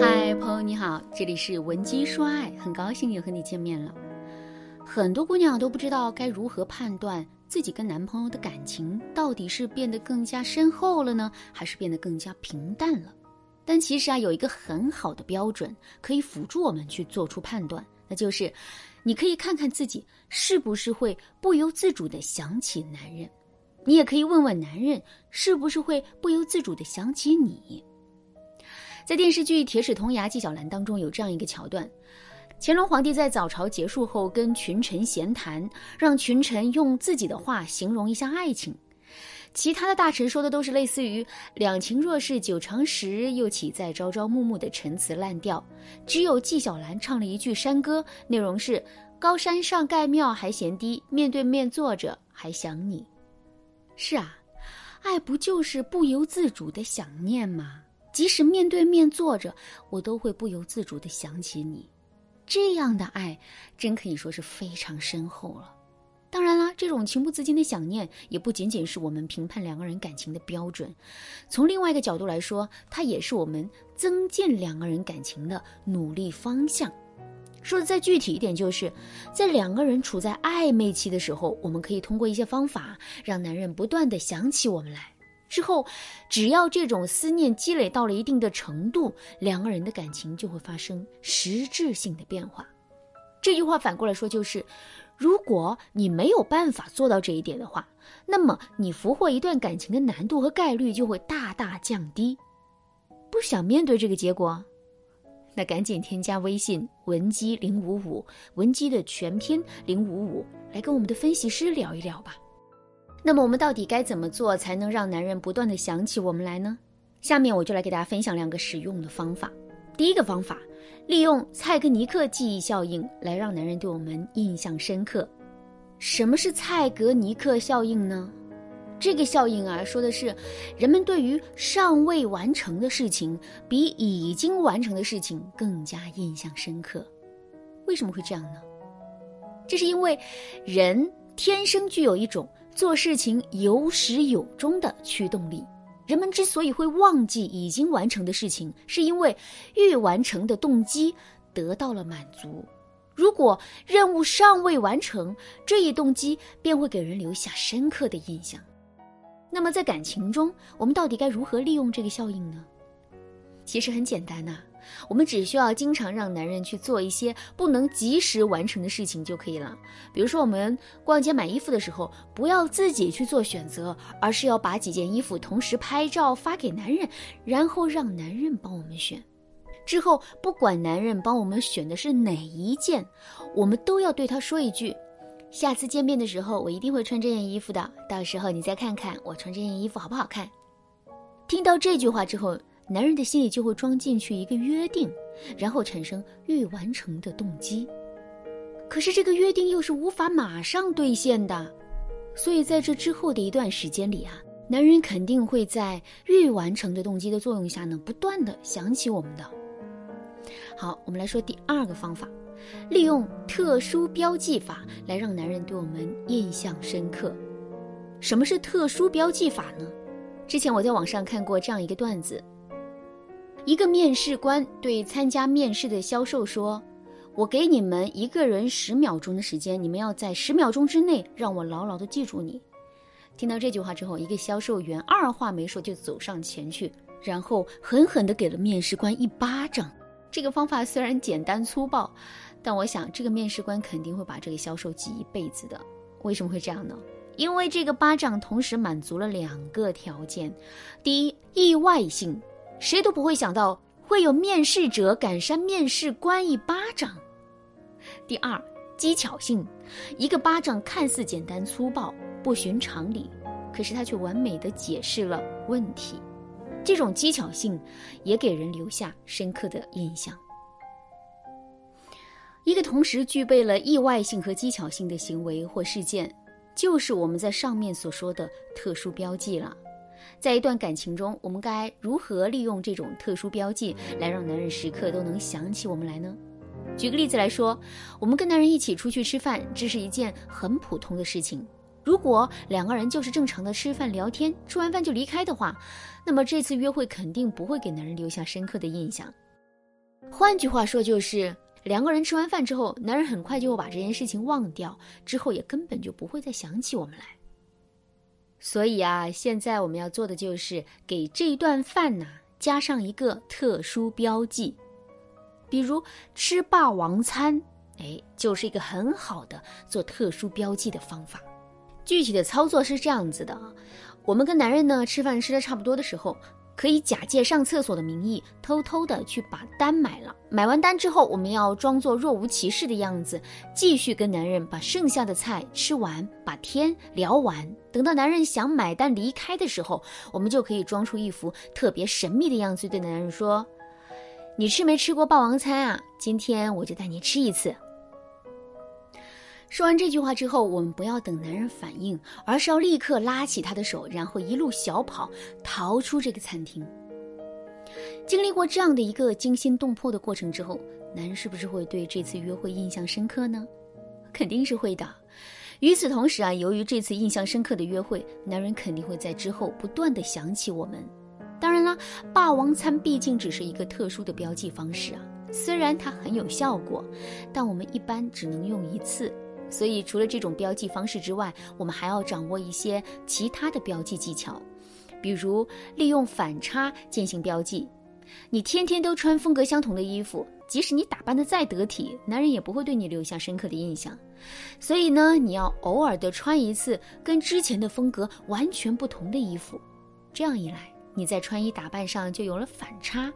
嗨，朋友你好，这里是文姬说爱，很高兴又和你见面了。很多姑娘都不知道该如何判断自己跟男朋友的感情到底是变得更加深厚了呢，还是变得更加平淡了？但其实啊，有一个很好的标准可以辅助我们去做出判断，那就是你可以看看自己是不是会不由自主的想起男人，你也可以问问男人是不是会不由自主的想起你。在电视剧《铁齿铜牙纪晓岚》当中，有这样一个桥段：乾隆皇帝在早朝结束后跟群臣闲谈，让群臣用自己的话形容一下爱情。其他的大臣说的都是类似于“两情若是久长时，又岂在朝朝暮暮”的陈词滥调。只有纪晓岚唱了一句山歌，内容是“高山上盖庙还嫌低，面对面坐着还想你”。是啊，爱不就是不由自主的想念吗？即使面对面坐着，我都会不由自主的想起你。这样的爱，真可以说是非常深厚了。当然啦，这种情不自禁的想念，也不仅仅是我们评判两个人感情的标准。从另外一个角度来说，它也是我们增进两个人感情的努力方向。说的再具体一点，就是在两个人处在暧昧期的时候，我们可以通过一些方法，让男人不断的想起我们来。之后，只要这种思念积累到了一定的程度，两个人的感情就会发生实质性的变化。这句话反过来说就是：如果你没有办法做到这一点的话，那么你俘获一段感情的难度和概率就会大大降低。不想面对这个结果，那赶紧添加微信文姬零五五，文姬的全拼零五五，来跟我们的分析师聊一聊吧。那么我们到底该怎么做才能让男人不断的想起我们来呢？下面我就来给大家分享两个实用的方法。第一个方法，利用蔡格尼克记忆效应来让男人对我们印象深刻。什么是蔡格尼克效应呢？这个效应啊，说的是人们对于尚未完成的事情比已经完成的事情更加印象深刻。为什么会这样呢？这是因为人天生具有一种。做事情有始有终的驱动力，人们之所以会忘记已经完成的事情，是因为欲完成的动机得到了满足。如果任务尚未完成，这一动机便会给人留下深刻的印象。那么在感情中，我们到底该如何利用这个效应呢？其实很简单呐。我们只需要经常让男人去做一些不能及时完成的事情就可以了。比如说，我们逛街买衣服的时候，不要自己去做选择，而是要把几件衣服同时拍照发给男人，然后让男人帮我们选。之后，不管男人帮我们选的是哪一件，我们都要对他说一句：“下次见面的时候，我一定会穿这件衣服的。到时候你再看看我穿这件衣服好不好看。”听到这句话之后。男人的心里就会装进去一个约定，然后产生欲完成的动机。可是这个约定又是无法马上兑现的，所以在这之后的一段时间里啊，男人肯定会在欲完成的动机的作用下呢，不断的想起我们的。好，我们来说第二个方法，利用特殊标记法来让男人对我们印象深刻。什么是特殊标记法呢？之前我在网上看过这样一个段子。一个面试官对参加面试的销售说：“我给你们一个人十秒钟的时间，你们要在十秒钟之内让我牢牢的记住你。”听到这句话之后，一个销售员二话没说就走上前去，然后狠狠地给了面试官一巴掌。这个方法虽然简单粗暴，但我想这个面试官肯定会把这个销售记一辈子的。为什么会这样呢？因为这个巴掌同时满足了两个条件：第一，意外性。谁都不会想到会有面试者敢扇面试官一巴掌。第二，技巧性，一个巴掌看似简单粗暴、不寻常理，可是它却完美的解释了问题。这种技巧性也给人留下深刻的印象。一个同时具备了意外性和技巧性的行为或事件，就是我们在上面所说的特殊标记了。在一段感情中，我们该如何利用这种特殊标记来让男人时刻都能想起我们来呢？举个例子来说，我们跟男人一起出去吃饭，这是一件很普通的事情。如果两个人就是正常的吃饭聊天，吃完饭就离开的话，那么这次约会肯定不会给男人留下深刻的印象。换句话说，就是两个人吃完饭之后，男人很快就会把这件事情忘掉，之后也根本就不会再想起我们来。所以啊，现在我们要做的就是给这顿饭呢加上一个特殊标记，比如吃霸王餐，哎，就是一个很好的做特殊标记的方法。具体的操作是这样子的啊，我们跟男人呢吃饭吃的差不多的时候，可以假借上厕所的名义，偷偷的去把单买了。买完单之后，我们要装作若无其事的样子，继续跟男人把剩下的菜吃完，把天聊完。等到男人想买单离开的时候，我们就可以装出一副特别神秘的样子，对男人说：“你吃没吃过霸王餐啊？今天我就带你吃一次。”说完这句话之后，我们不要等男人反应，而是要立刻拉起他的手，然后一路小跑逃出这个餐厅。经历过这样的一个惊心动魄的过程之后，男人是不是会对这次约会印象深刻呢？肯定是会的。与此同时啊，由于这次印象深刻的约会，男人肯定会在之后不断的想起我们。当然啦，霸王餐毕竟只是一个特殊的标记方式啊，虽然它很有效果，但我们一般只能用一次。所以，除了这种标记方式之外，我们还要掌握一些其他的标记技巧，比如利用反差进行标记。你天天都穿风格相同的衣服，即使你打扮的再得体，男人也不会对你留下深刻的印象。所以呢，你要偶尔的穿一次跟之前的风格完全不同的衣服，这样一来，你在穿衣打扮上就有了反差。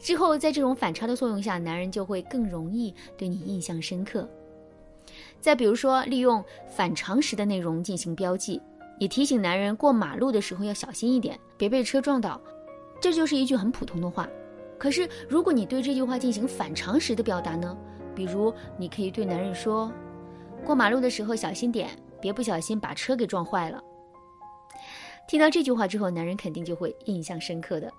之后，在这种反差的作用下，男人就会更容易对你印象深刻。再比如说，利用反常识的内容进行标记，也提醒男人过马路的时候要小心一点，别被车撞到。这就是一句很普通的话。可是，如果你对这句话进行反常识的表达呢？比如，你可以对男人说：“过马路的时候小心点，别不小心把车给撞坏了。”听到这句话之后，男人肯定就会印象深刻的。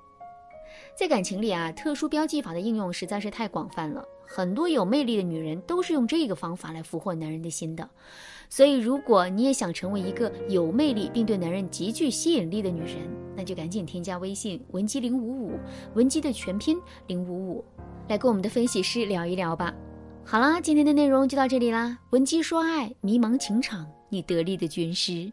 在感情里啊，特殊标记法的应用实在是太广泛了。很多有魅力的女人都是用这个方法来俘获男人的心的。所以，如果你也想成为一个有魅力并对男人极具吸引力的女人，那就赶紧添加微信文姬零五五，文姬的全拼零五五，来跟我们的分析师聊一聊吧。好啦，今天的内容就到这里啦。文姬说爱，迷茫情场，你得力的军师。